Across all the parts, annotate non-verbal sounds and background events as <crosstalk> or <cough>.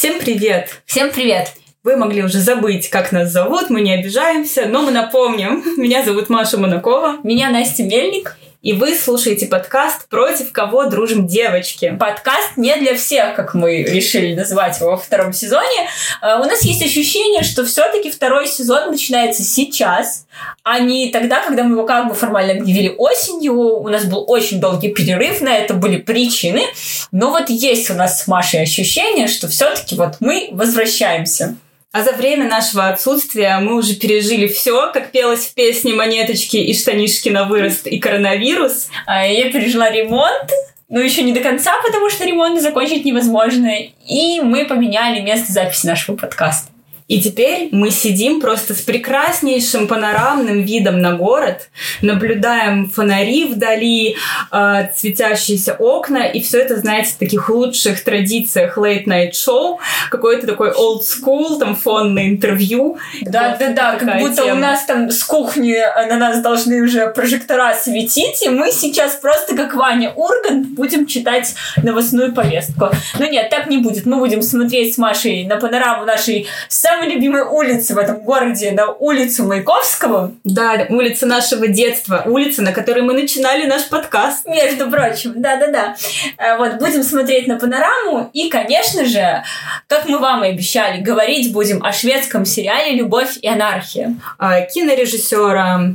Всем привет! Всем привет! Вы могли уже забыть, как нас зовут, мы не обижаемся, но мы напомним. <laughs> Меня зовут Маша Монакова. Меня Настя Мельник. И вы слушаете подкаст «Против кого дружим девочки». Подкаст не для всех, как мы решили назвать его во втором сезоне. А, у нас есть ощущение, что все-таки второй сезон начинается сейчас, а не тогда, когда мы его как бы формально объявили осенью. У нас был очень долгий перерыв, на это были причины. Но вот есть у нас с Машей ощущение, что все-таки вот мы возвращаемся. А за время нашего отсутствия мы уже пережили все, как пелось в песне «Монеточки и штанишки на вырост» и коронавирус. А я пережила ремонт, ну, еще не до конца, потому что ремонт закончить невозможно. И мы поменяли место записи нашего подкаста. И теперь мы сидим просто с прекраснейшим панорамным видом на город, наблюдаем фонари вдали, э, светящиеся окна, и все это, знаете, в таких лучших традициях late-night show, какой-то такой old school, там фонное интервью. Да, да, да, как будто тема. у нас там с кухни на нас должны уже прожектора светить, и мы сейчас просто как Ваня Ургант будем читать новостную повестку. Но нет, так не будет. Мы будем смотреть с Машей на панораму нашей самой самой любимой улицы в этом городе, на улицу Маяковского. Да, улица нашего детства, улица, на которой мы начинали наш подкаст. Между прочим, да-да-да. Э, вот, будем смотреть на панораму и, конечно же, как мы вам и обещали, говорить будем о шведском сериале «Любовь и анархия». А, кинорежиссера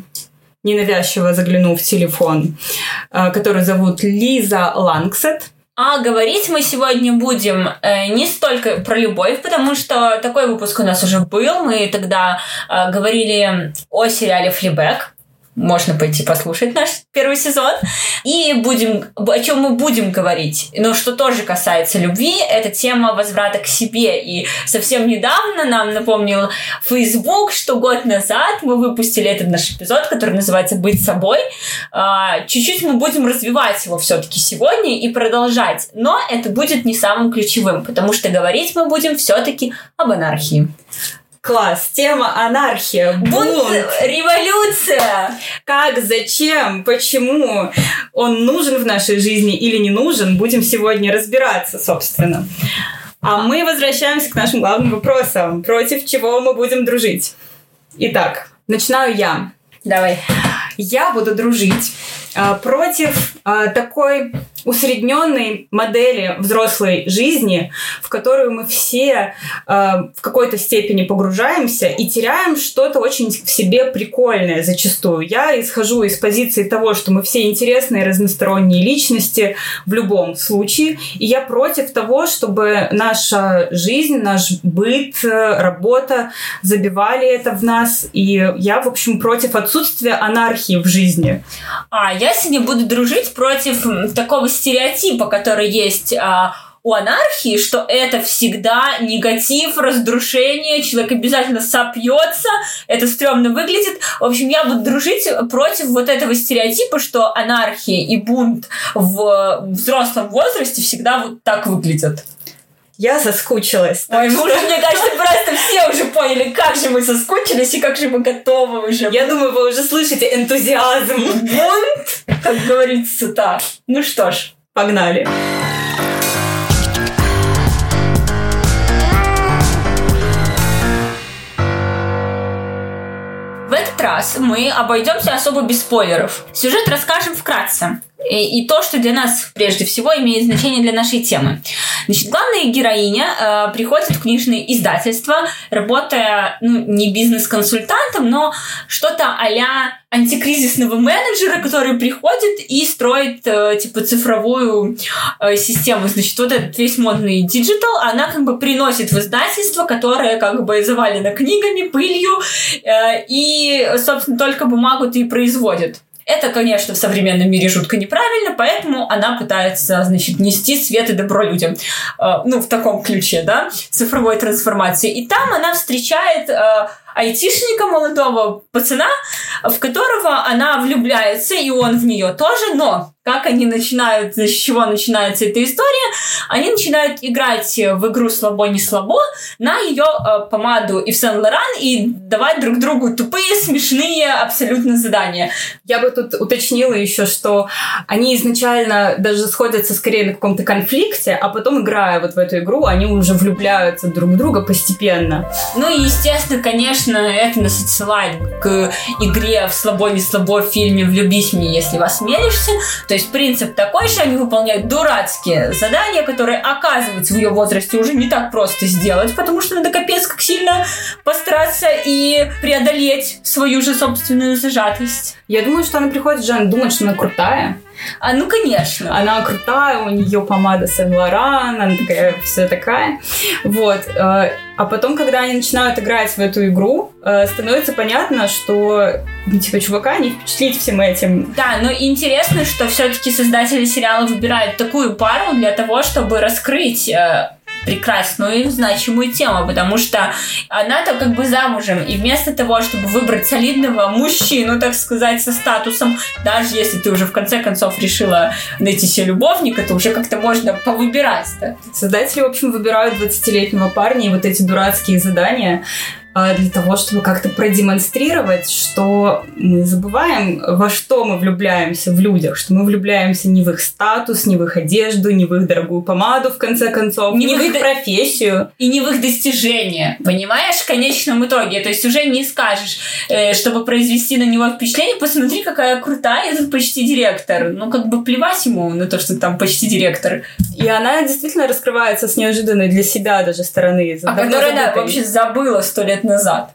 ненавязчиво заглянув в телефон, э, который зовут Лиза Лангсет. А говорить мы сегодня будем э, не столько про любовь, потому что такой выпуск у нас уже был. Мы тогда э, говорили о сериале «Флибэк» можно пойти послушать наш первый сезон. И будем, о чем мы будем говорить, но что тоже касается любви, это тема возврата к себе. И совсем недавно нам напомнил Facebook, что год назад мы выпустили этот наш эпизод, который называется «Быть собой». А, чуть-чуть мы будем развивать его все-таки сегодня и продолжать. Но это будет не самым ключевым, потому что говорить мы будем все-таки об анархии. Класс. Тема анархия. Бунт. Бунт. Революция. Как, зачем, почему он нужен в нашей жизни или не нужен, будем сегодня разбираться, собственно. А мы возвращаемся к нашим главным вопросам. Против чего мы будем дружить? Итак, начинаю я. Давай. Я буду дружить а, против а, такой усредненной модели взрослой жизни, в которую мы все э, в какой-то степени погружаемся и теряем что-то очень в себе прикольное зачастую. Я исхожу из позиции того, что мы все интересные разносторонние личности в любом случае, и я против того, чтобы наша жизнь, наш быт, работа забивали это в нас, и я, в общем, против отсутствия анархии в жизни. А, я сегодня буду дружить против такого стереотипа, который есть а, у анархии, что это всегда негатив, разрушение, человек обязательно сопьется, это стрёмно выглядит. В общем, я буду дружить против вот этого стереотипа, что анархия и бунт в взрослом возрасте всегда вот так выглядят. Я соскучилась. Ой, что... мне кажется, просто все уже поняли, как же мы соскучились и как же мы готовы уже. Я думаю, вы уже слышите энтузиазм. Бунт, как говорится, так. Ну что ж, погнали. В этот раз мы обойдемся особо без спойлеров. Сюжет расскажем вкратце. И, и то, что для нас прежде всего имеет значение для нашей темы. Значит, главная героиня э, приходит в книжное издательство, работая ну, не бизнес-консультантом, но что-то а-ля антикризисного менеджера, который приходит и строит э, типа цифровую э, систему. Значит, вот этот весь модный digital, она как бы приносит в издательство, которое как бы завалено книгами, пылью, э, и, собственно, только бумагу-то и производит. Это, конечно, в современном мире жутко неправильно, поэтому она пытается, значит, нести свет и добро людям. Э, ну, в таком ключе, да, цифровой трансформации. И там она встречает э, айтишника, молодого пацана, в которого она влюбляется, и он в нее тоже, но как они начинают, с чего начинается эта история, они начинают играть в игру «Слабо, не слабо» на ее э, помаду и в Сен-Лоран и давать друг другу тупые, смешные абсолютно задания. Я бы тут уточнила еще, что они изначально даже сходятся скорее на каком-то конфликте, а потом, играя вот в эту игру, они уже влюбляются друг в друга постепенно. Ну и, естественно, конечно, это нас отсылает к игре в «Слабо, не слабо» в фильме «Влюбись в меня, если вас осмелишься», то есть принцип такой, что они выполняют дурацкие задания, которые, оказывается, в ее возрасте уже не так просто сделать, потому что надо капец как сильно постараться и преодолеть свою же собственную зажатость. Я думаю, что она приходит, Жан, думает, что она крутая, а, ну, конечно. Она крутая, у нее помада Сен Лоран, она такая, вся такая. Вот. Э, а потом, когда они начинают играть в эту игру, э, становится понятно, что, ну, типа, чувака не впечатлить всем этим. Да, но интересно, что все-таки создатели сериала выбирают такую пару для того, чтобы раскрыть э, прекрасную и значимую тему, потому что она-то как бы замужем, и вместо того, чтобы выбрать солидного мужчину, так сказать, со статусом, даже если ты уже в конце концов решила найти себе любовника, то уже как-то можно повыбирать-то. Создатели, в общем, выбирают 20-летнего парня, и вот эти дурацкие задания для того, чтобы как-то продемонстрировать, что мы забываем, во что мы влюбляемся в людях, что мы влюбляемся не в их статус, не в их одежду, не в их дорогую помаду, в конце концов, не, не в их профессию. И не в их достижения. Понимаешь, в конечном итоге. То есть уже не скажешь, э, чтобы произвести на него впечатление, посмотри, какая крутая, этот почти директор. Ну, как бы плевать ему на то, что там почти директор. И она действительно раскрывается с неожиданной для себя даже стороны. А которая, да, вообще забыла сто лет назад.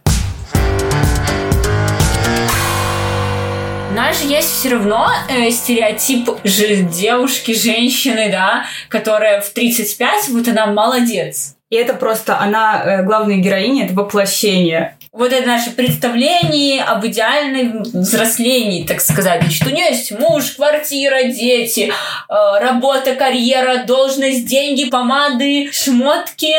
У нас же есть все равно э, стереотип же девушки, женщины, да, которая в 35, вот она молодец. И это просто она, э, главная героиня, это воплощение вот это наше представление об идеальном взрослении, так сказать. Значит, у нее есть муж, квартира, дети, э, работа, карьера, должность, деньги, помады, шмотки.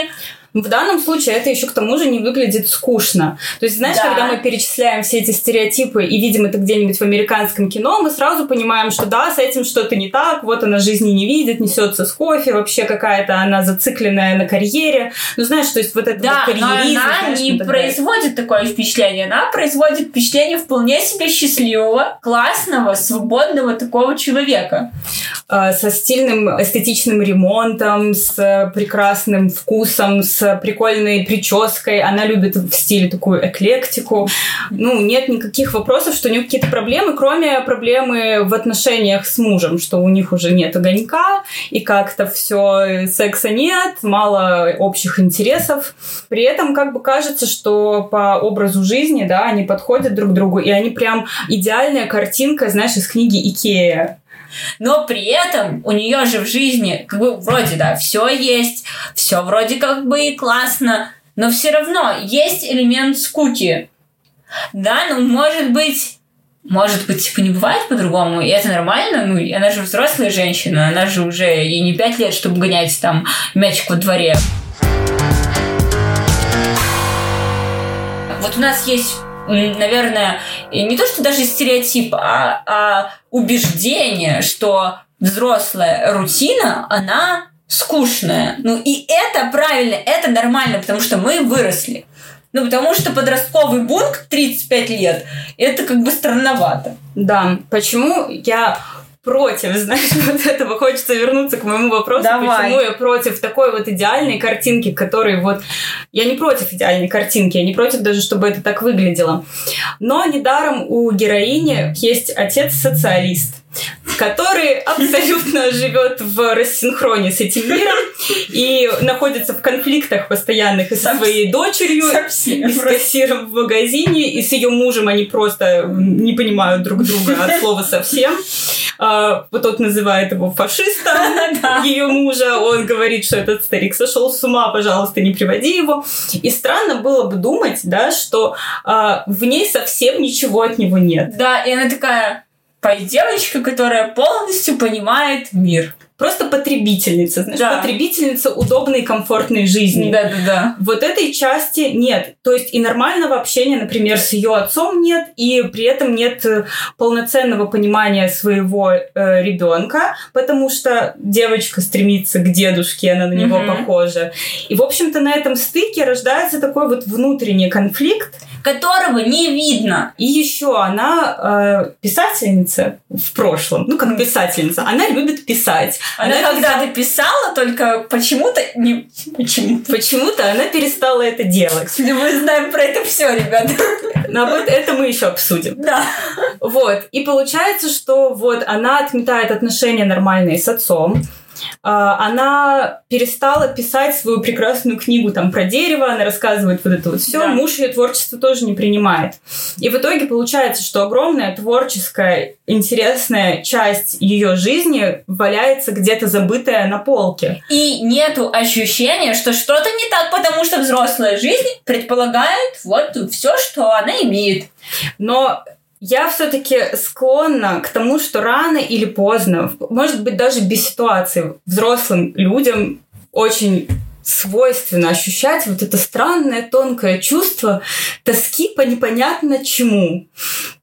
В данном случае это еще к тому же не выглядит скучно. То есть, знаешь, да. когда мы перечисляем все эти стереотипы и видим это где-нибудь в американском кино, мы сразу понимаем, что да, с этим что-то не так, вот она жизни не видит, несется с кофе, вообще какая-то она зацикленная на карьере. Ну, знаешь, то есть вот это да, вот но она знаешь, не производит такое впечатление. Она производит впечатление вполне себе счастливого, классного, свободного такого человека. А, со стильным эстетичным ремонтом, с прекрасным вкусом, с прикольной прической, она любит в стиле такую эклектику. Ну, нет никаких вопросов, что у нее какие-то проблемы, кроме проблемы в отношениях с мужем, что у них уже нет огонька, и как-то все, секса нет, мало общих интересов. При этом как бы кажется, что по образу жизни, да, они подходят друг другу, и они прям идеальная картинка, знаешь, из книги Икея но при этом у нее же в жизни, как бы, вроде, да, все есть, все вроде как бы и классно, но все равно есть элемент скуки. Да, ну, может быть, может быть, типа, не бывает по-другому, и это нормально, ну, она же взрослая женщина, она же уже, ей не пять лет, чтобы гонять там мячик во дворе. Вот у нас есть наверное, не то, что даже стереотип, а, а убеждение, что взрослая рутина, она скучная. Ну и это правильно, это нормально, потому что мы выросли. Ну, потому что подростковый бунт 35 лет, это как бы странновато. Да. Почему я против, знаешь, <laughs> вот этого. Хочется вернуться к моему вопросу, Давай. почему я против такой вот идеальной картинки, которой вот... Я не против идеальной картинки, я не против даже, чтобы это так выглядело. Но недаром у героини есть отец-социалист который абсолютно живет в рассинхроне с этим миром и находится в конфликтах постоянных и со своей дочерью, Совсем. и с кассиром в магазине, и с ее мужем они просто не понимают друг друга от слова совсем. А, вот тот называет его фашистом, <laughs> ее мужа, он говорит, что этот старик сошел с ума, пожалуйста, не приводи его. И странно было бы думать, да, что а, в ней совсем ничего от него нет. Да, и она такая, девочка, которая полностью понимает мир просто потребительница, знаешь, да. потребительница удобной и комфортной жизни. Да, да, да. Вот этой части нет. То есть и нормального общения, например, с ее отцом нет, и при этом нет э, полноценного понимания своего э, ребенка, потому что девочка стремится к дедушке, она на него mm-hmm. похожа. И, в общем-то, на этом стыке рождается такой вот внутренний конфликт, которого не видно. И еще она э, писательница в прошлом, ну как писательница, она любит писать. Она, она когда-то писала, только почему-то не почему почему-то она перестала это делать. Мы знаем про это все, ребята. Но вот это мы еще обсудим. Да. Вот. И получается, что вот она отметает отношения нормальные с отцом. А, она перестала писать свою прекрасную книгу там про дерево, она рассказывает вот это вот все, да. муж ее творчество тоже не принимает. И в итоге получается, что огромная творческая, интересная часть ее жизни валяется где-то забытая на полке. И нету ощущения, что что-то не так, потому что взрослая жизнь предполагает вот все, что она имеет. Но я все-таки склонна к тому, что рано или поздно, может быть, даже без ситуации, взрослым людям очень свойственно ощущать вот это странное тонкое чувство тоски по непонятно чему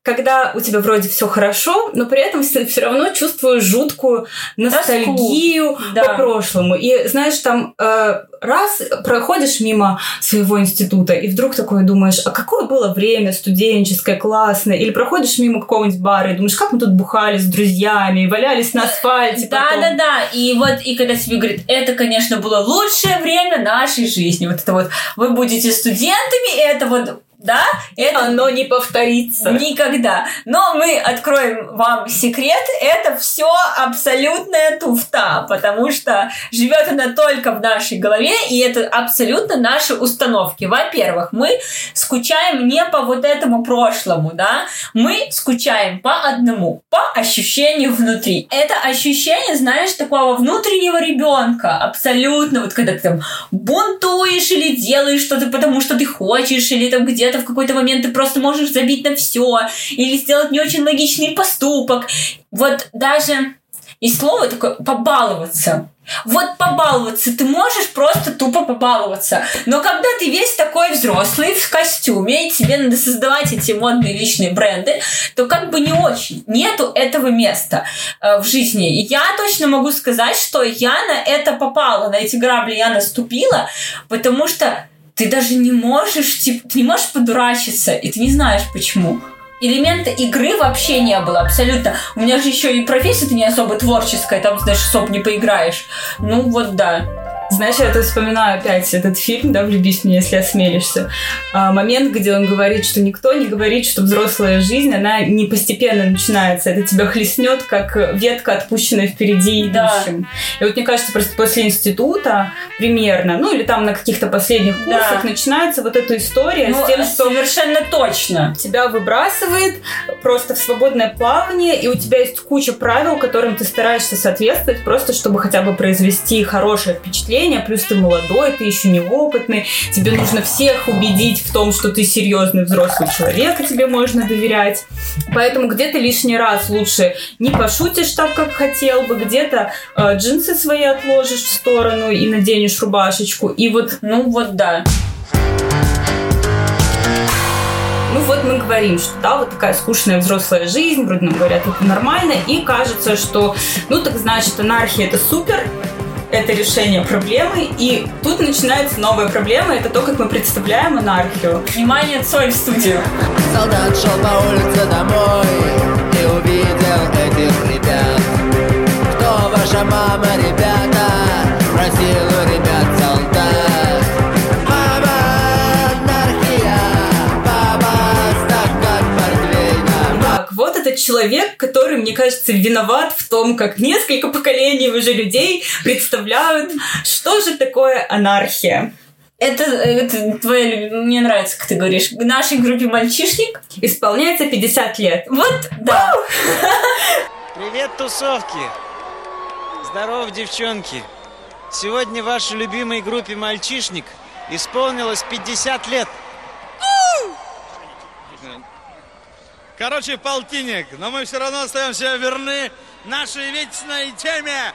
когда у тебя вроде все хорошо, но при этом все равно чувствуешь жуткую ностальгию Тоску. по да. прошлому. И знаешь, там э, раз проходишь мимо своего института, и вдруг такое думаешь, а какое было время студенческое, классное, или проходишь мимо какого-нибудь бара и думаешь, как мы тут бухали с друзьями, валялись на асфальте. Да, потом. да, да. И вот, и когда тебе говорят, это, конечно, было лучшее время нашей жизни. Вот это вот, вы будете студентами, это вот да, это оно не повторится. Никогда. Но мы откроем вам секрет, это все абсолютная туфта, потому что живет она только в нашей голове, и это абсолютно наши установки. Во-первых, мы скучаем не по вот этому прошлому, да, мы скучаем по одному, по ощущению внутри. Это ощущение, знаешь, такого внутреннего ребенка, абсолютно, вот когда ты там бунтуешь или делаешь что-то, потому что ты хочешь, или там где где-то в какой-то момент ты просто можешь забить на все или сделать не очень логичный поступок. Вот даже и слово такое побаловаться. Вот побаловаться, ты можешь просто тупо побаловаться. Но когда ты весь такой взрослый в костюме, и тебе надо создавать эти модные личные бренды, то как бы не очень. Нету этого места э, в жизни. И я точно могу сказать, что я на это попала, на эти грабли я наступила, потому что ты даже не можешь, типа, ты не можешь подурачиться, и ты не знаешь почему. Элемента игры вообще не было абсолютно. У меня же еще и профессия-то не особо творческая, там, знаешь, особо не поиграешь. Ну вот да. Знаешь, я тут вспоминаю опять этот фильм, да, «Влюбись в меня, если осмелишься». А, момент, где он говорит, что никто не говорит, что взрослая жизнь, она не постепенно начинается. Это тебя хлестнет, как ветка, отпущенная впереди идущим. Да. И вот мне кажется, просто после института примерно, ну или там на каких-то последних курсах да. начинается вот эта история ну, с тем, что... Совершенно точно. Тебя выбрасывает просто в свободное плавание, и у тебя есть куча правил, которым ты стараешься соответствовать, просто чтобы хотя бы произвести хорошее впечатление впечатление, плюс ты молодой, ты еще неопытный, тебе нужно всех убедить в том, что ты серьезный взрослый человек, и тебе можно доверять. Поэтому где-то лишний раз лучше не пошутишь так, как хотел бы, где-то э, джинсы свои отложишь в сторону и наденешь рубашечку. И вот, ну вот да. Ну вот мы говорим, что да, вот такая скучная взрослая жизнь, вроде нам говорят, это нормально, и кажется, что ну так значит анархия это супер, это решение проблемы, и тут начинается новая проблема, это то, как мы представляем анархию. Внимание, Цой в студию. Солдат шел по улице домой и увидел этих ребят. Кто ваша мама, ребята? Спросил у ребят солдат. Человек, который, мне кажется, виноват в том, как несколько поколений уже людей представляют, что же такое анархия. Это, это твоя Мне нравится, как ты говоришь. В нашей группе мальчишник исполняется 50 лет. Вот, да. Привет, тусовки! Здорово, девчонки! Сегодня вашей любимой группе «Мальчишник» исполнилось 50 лет. Короче, полтинник, но мы все равно остаемся верны нашей вечной теме.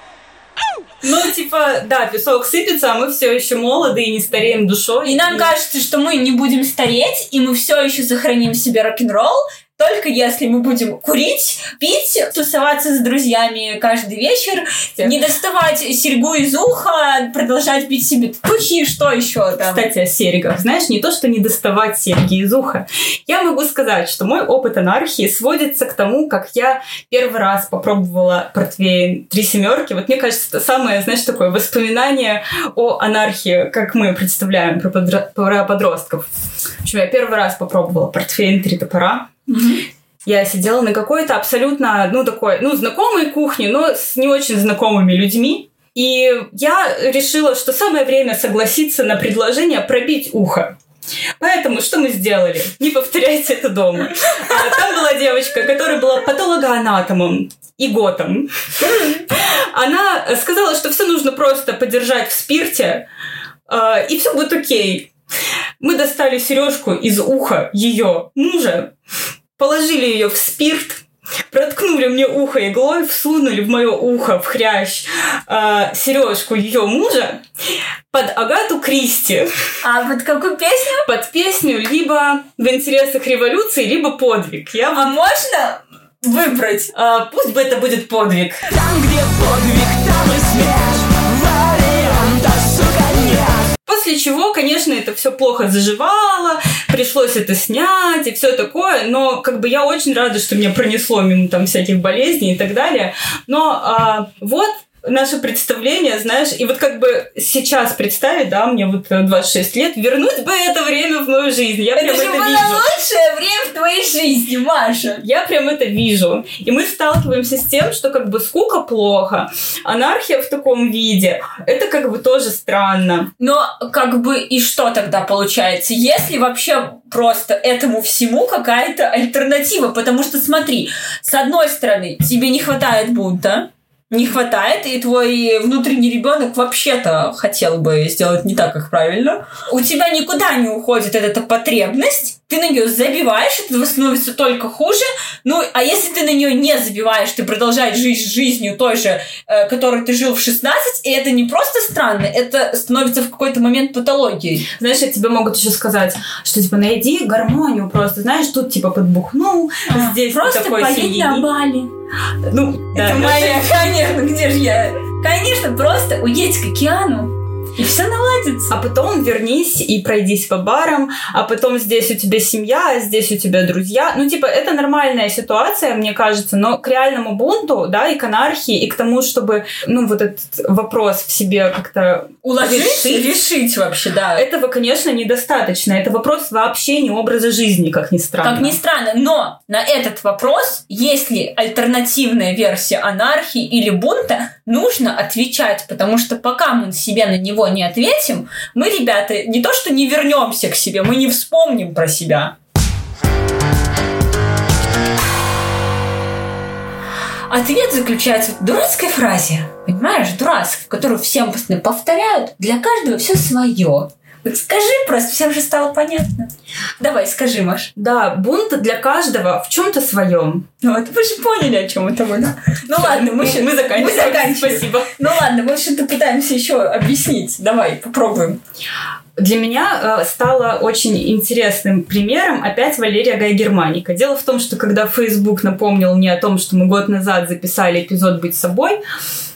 Ну, типа, да, песок сыпется, а мы все еще молоды и не стареем душой. И нам кажется, что мы не будем стареть, и мы все еще сохраним в себе рок-н-ролл, только если мы будем курить, пить, тусоваться с друзьями каждый вечер, не доставать серьгу из уха, продолжать пить себе тухи, что еще там. Кстати, о серьгах. Знаешь, не то, что не доставать серьги из уха. Я могу сказать, что мой опыт анархии сводится к тому, как я первый раз попробовала портвейн «Три семерки». Вот мне кажется, это самое, знаешь, такое воспоминание о анархии, как мы представляем про, подро- про подростков. В общем, я первый раз попробовала портфейн «Три топора». Я сидела на какой-то абсолютно, ну, такой, ну, знакомой кухне, но с не очень знакомыми людьми. И я решила, что самое время согласиться на предложение пробить ухо. Поэтому что мы сделали? Не повторяйте это дома. А, Там была девочка, которая была патологоанатомом и готом. Она сказала, что все нужно просто подержать в спирте, а, и все будет окей. Мы достали сережку из уха ее мужа, положили ее в спирт, проткнули мне ухо иглой, всунули в мое ухо в хрящ э, сережку ее мужа под Агату Кристи, А под какую песню? под песню либо в интересах революции, либо подвиг. Я А можно выбрать? а, пусть бы это будет подвиг. Там, где подвиг, там и смерть После чего, конечно, это все плохо заживало, пришлось это снять и все такое, но как бы я очень рада, что меня пронесло мимо там всяких болезней и так далее. Но а, вот наше представление, знаешь, и вот как бы сейчас представить, да, мне вот э, 26 лет, вернуть бы это время в мою жизнь. Я Это прям же это было вижу. лучшее время в твоей жизни, Маша. Я прям это вижу. И мы сталкиваемся с тем, что как бы скука плохо, анархия в таком виде, это как бы тоже странно. Но как бы и что тогда получается? Если вообще просто этому всему какая-то альтернатива, потому что смотри, с одной стороны, тебе не хватает бунта, не хватает, и твой внутренний ребенок вообще-то хотел бы сделать не так, как правильно. У тебя никуда не уходит эта потребность, ты на нее забиваешь, это становится только хуже. Ну, а если ты на нее не забиваешь, ты продолжаешь жить жизнью той же, э, которой ты жил в 16, и это не просто странно, это становится в какой-то момент патологией. Знаешь, тебе могут еще сказать, что типа найди гармонию просто, знаешь, тут типа подбухнул, здесь ты Просто такой поедь на Бали. Ну, да, это моя, <laughs> конечно, где же я? Конечно, просто уедь к океану, и все наладится. А потом вернись и пройдись по барам, а потом здесь у тебя семья, а здесь у тебя друзья. Ну, типа, это нормальная ситуация, мне кажется, но к реальному бунту, да, и к анархии, и к тому, чтобы, ну, вот этот вопрос в себе как-то Уложить, решить, решить вообще, да. этого, конечно, недостаточно. Это вопрос вообще не образа жизни, как ни странно. Как ни странно, но на этот вопрос, есть ли альтернативная версия анархии или бунта, нужно отвечать, потому что пока мы себе на него не ответим, мы, ребята, не то что не вернемся к себе, мы не вспомним про себя. Ответ заключается в дурацкой фразе. Понимаешь, дурацкой, которую всем постоянно повторяют. Для каждого все свое. Вот скажи просто, всем же стало понятно. Давай, скажи, Маш. Да, бунт для каждого в чем-то своем. Ну, вот вы же поняли, о чем это мы, да? Ну ладно, мы, мы заканчиваем. Мы заканчиваем. Спасибо. Ну ладно, мы что-то пытаемся еще объяснить. Давай, попробуем. Для меня э, стало очень интересным примером опять Валерия Гай Германика. Дело в том, что когда Facebook напомнил мне о том, что мы год назад записали эпизод «Быть собой»,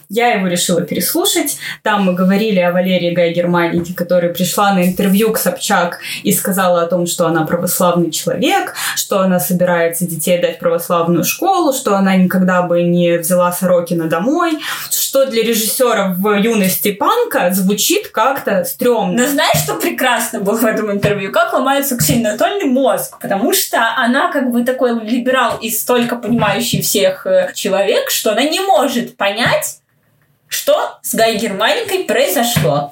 я его решила переслушать. Там мы говорили о Валерии Гай Германике, которая пришла на интервью к Собчак и сказала о том, что она православный человек, что она собирается детей дать в православную школу, что она никогда бы не взяла Сорокина домой, что для режиссера в юности панка звучит как-то стрёмно. Но знаешь, что прекрасно было в этом интервью? Как ломается Ксения Анатольевна мозг? Потому что она как бы такой либерал и столько понимающий всех э, человек, что она не может понять, что с Гай Германикой произошло.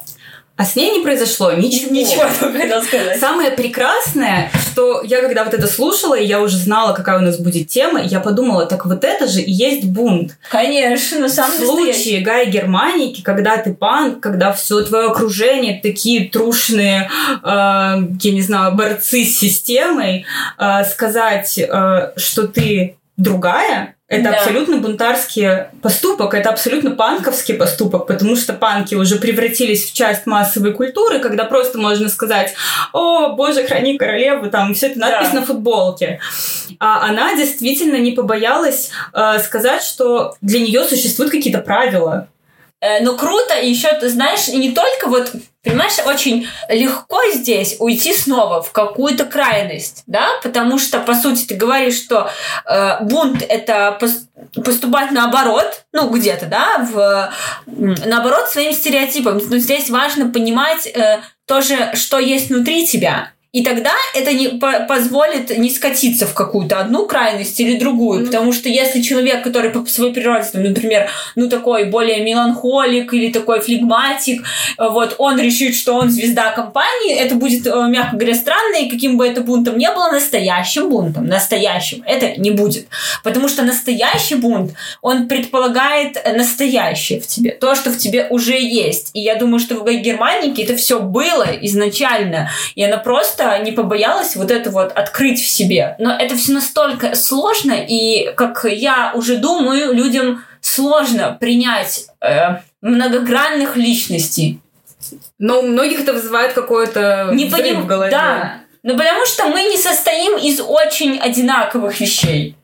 А с ней не произошло ничего. Ничего, хотел сказать. Самое прекрасное, что я когда вот это слушала, и я уже знала, какая у нас будет тема, я подумала, так вот это же и есть бунт. Конечно, В самый настоящий. случае Гая Германики, когда ты панк, когда все твое окружение такие трушные, э, я не знаю, борцы с системой, э, сказать, э, что ты другая, это Да. абсолютно бунтарский поступок, это абсолютно панковский поступок, потому что панки уже превратились в часть массовой культуры, когда просто можно сказать, о, боже, храни королеву, там, все это надпись Да. на футболке. А она действительно не побоялась э, сказать, что для нее существуют какие-то правила. Э, Ну, круто, и еще, ты знаешь, не только вот, понимаешь, очень легко здесь уйти снова в какую-то крайность, да, потому что, по сути, ты говоришь, что э, бунт — это пос- поступать наоборот, ну, где-то, да, в, наоборот своим стереотипам. Но здесь важно понимать э, тоже, что есть внутри тебя. И тогда это не по- позволит не скатиться в какую-то одну крайность или другую. Ну. Потому что если человек, который по своей природе, там, например, ну, такой более меланхолик или такой флегматик, э, вот, он решит, что он звезда компании, это будет, э, мягко говоря, странно, и каким бы это бунтом не было, настоящим бунтом, настоящим, это не будет. Потому что настоящий бунт, он предполагает настоящее в тебе, то, что в тебе уже есть. И я думаю, что в Германике это все было изначально, и она просто не побоялась вот это вот открыть в себе. Но это все настолько сложно, и, как я уже думаю, людям сложно принять э, многогранных личностей. Но у многих это вызывает какой-то Не взрыв поним- в голове. Да. Ну, потому что мы не состоим из очень одинаковых вещей.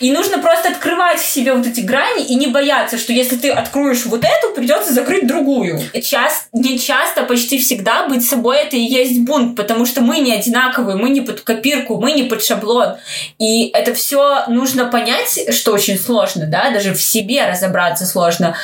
И нужно просто открывать в себе вот эти грани и не бояться, что если ты откроешь вот эту, придется закрыть другую. Час, не часто, почти всегда быть собой это и есть бунт, потому что мы не одинаковые, мы не под копирку, мы не под шаблон. И это все нужно понять, что очень сложно, да, даже в себе разобраться сложно.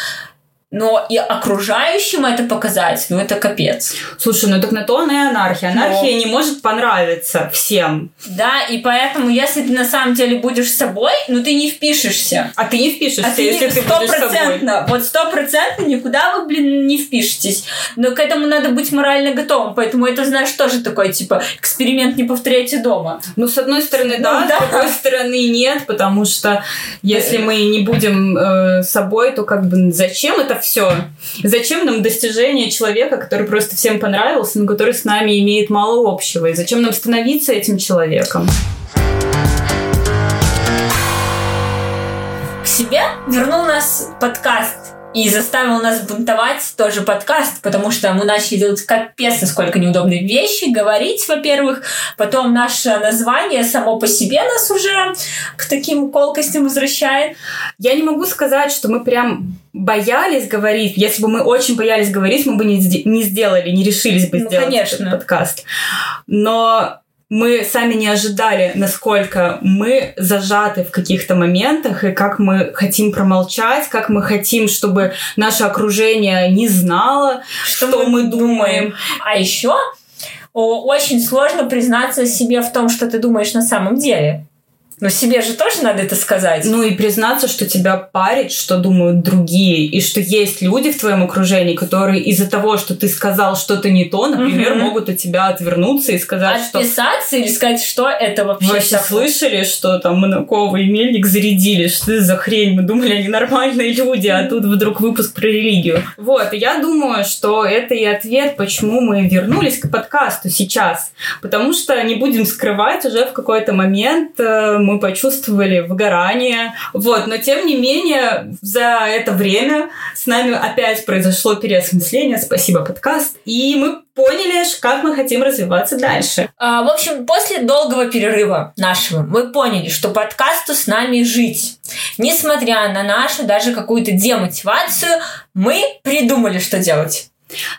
Но и окружающим это показать, ну это капец. Слушай, ну так на то она и анархия. Анархия не может понравиться всем. Да, и поэтому, если ты на самом деле будешь собой, ну ты не впишешься. А ты не впишешься, А ты если не- ты будешь собой. вот стопроцентно никуда вы, блин, не впишетесь. Но к этому надо быть морально готовым, поэтому это, знаешь, тоже такой, типа, эксперимент не повторяйте дома. Ну, с одной стороны, да, Ну, с да. другой стороны, нет, потому что если мы не будем э, собой, то как бы зачем это все? Зачем нам достижение человека, который просто всем понравился, но который с нами имеет мало общего? И зачем нам становиться этим человеком? К себе вернул нас подкаст и заставил нас бунтовать тоже подкаст, потому что мы начали делать капец насколько неудобные вещи, говорить, во-первых, потом наше название само по себе нас уже к таким колкостям возвращает. Я не могу сказать, что мы прям боялись говорить. Если бы мы очень боялись говорить, мы бы не, не сделали, не решились бы Ну, сделать конечно. этот подкаст. Но мы сами не ожидали, насколько мы зажаты в каких-то моментах, и как мы хотим промолчать, как мы хотим, чтобы наше окружение не знало, что, мы думаем. А еще очень сложно признаться себе в том, что ты думаешь на самом деле. Но себе же тоже надо это сказать. Ну и признаться, что тебя парит, что думают другие, и что есть люди в твоем окружении, которые из-за того, что ты сказал что-то не то, например, Мгм. могут от тебя отвернуться и сказать, что Отписаться или сказать, что это вообще Вы вообще слышали, что там Монакова и Мельник зарядили? Что это за хрень? Мы думали, они нормальные люди, а тут вдруг выпуск про религию. Вот, и я думаю, что это и ответ, почему мы вернулись к подкасту сейчас. Потому что, не будем скрывать, уже в какой-то момент э, мы почувствовали выгорание. Вот, но тем не менее, за это время с нами опять произошло переосмысление, спасибо, подкаст, и мы поняли, как мы хотим развиваться дальше. А, в общем, после долгого перерыва нашего мы поняли, что подкасту с нами жить. Несмотря на нашу даже какую-то демотивацию, мы придумали, что делать.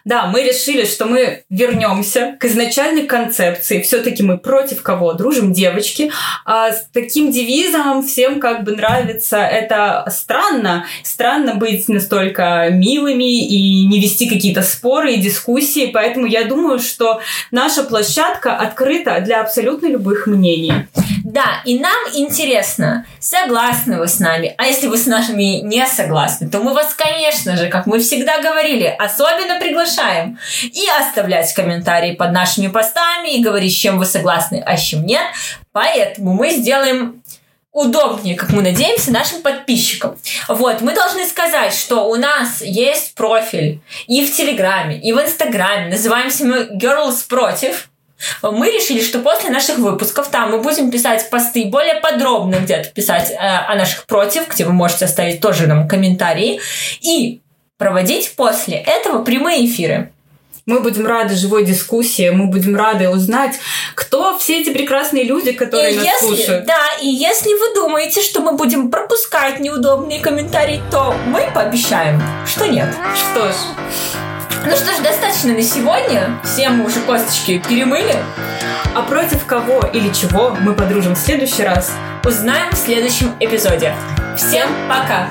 Да, мы решили, что мы вернемся к изначальной концепции. Все-таки мы против кого? Дружим девочки. А с таким девизом всем как бы нравится. Это странно. Странно быть настолько милыми и не вести какие-то споры и дискуссии. Поэтому я думаю, что наша площадка открыта для абсолютно любых мнений. Да, и нам интересно, согласны вы с нами. А если вы с нашими не согласны, то мы вас, конечно же, как мы всегда говорили, особенно приглашаем и оставлять комментарии под нашими постами и говорить, с чем вы согласны, а с чем нет. Поэтому мы сделаем удобнее, как мы надеемся, нашим подписчикам. Вот, мы должны сказать, что у нас есть профиль и в Телеграме, и в Инстаграме. Называемся мы Girls Против. Мы решили, что после наших выпусков там мы будем писать посты, более подробно где-то писать э, о наших против, где вы можете оставить тоже нам комментарии, и проводить после этого прямые эфиры. Мы будем рады живой дискуссии, мы будем рады узнать, кто все эти прекрасные люди, которые и нас если, слушают. Да, и если вы думаете, что мы будем пропускать неудобные комментарии, то мы пообещаем, что нет. Что ж, Ну что ж, достаточно на сегодня. Все мы уже косточки перемыли. а против кого или чего мы подружим в следующий раз? Узнаем в следующем эпизоде. Всем пока!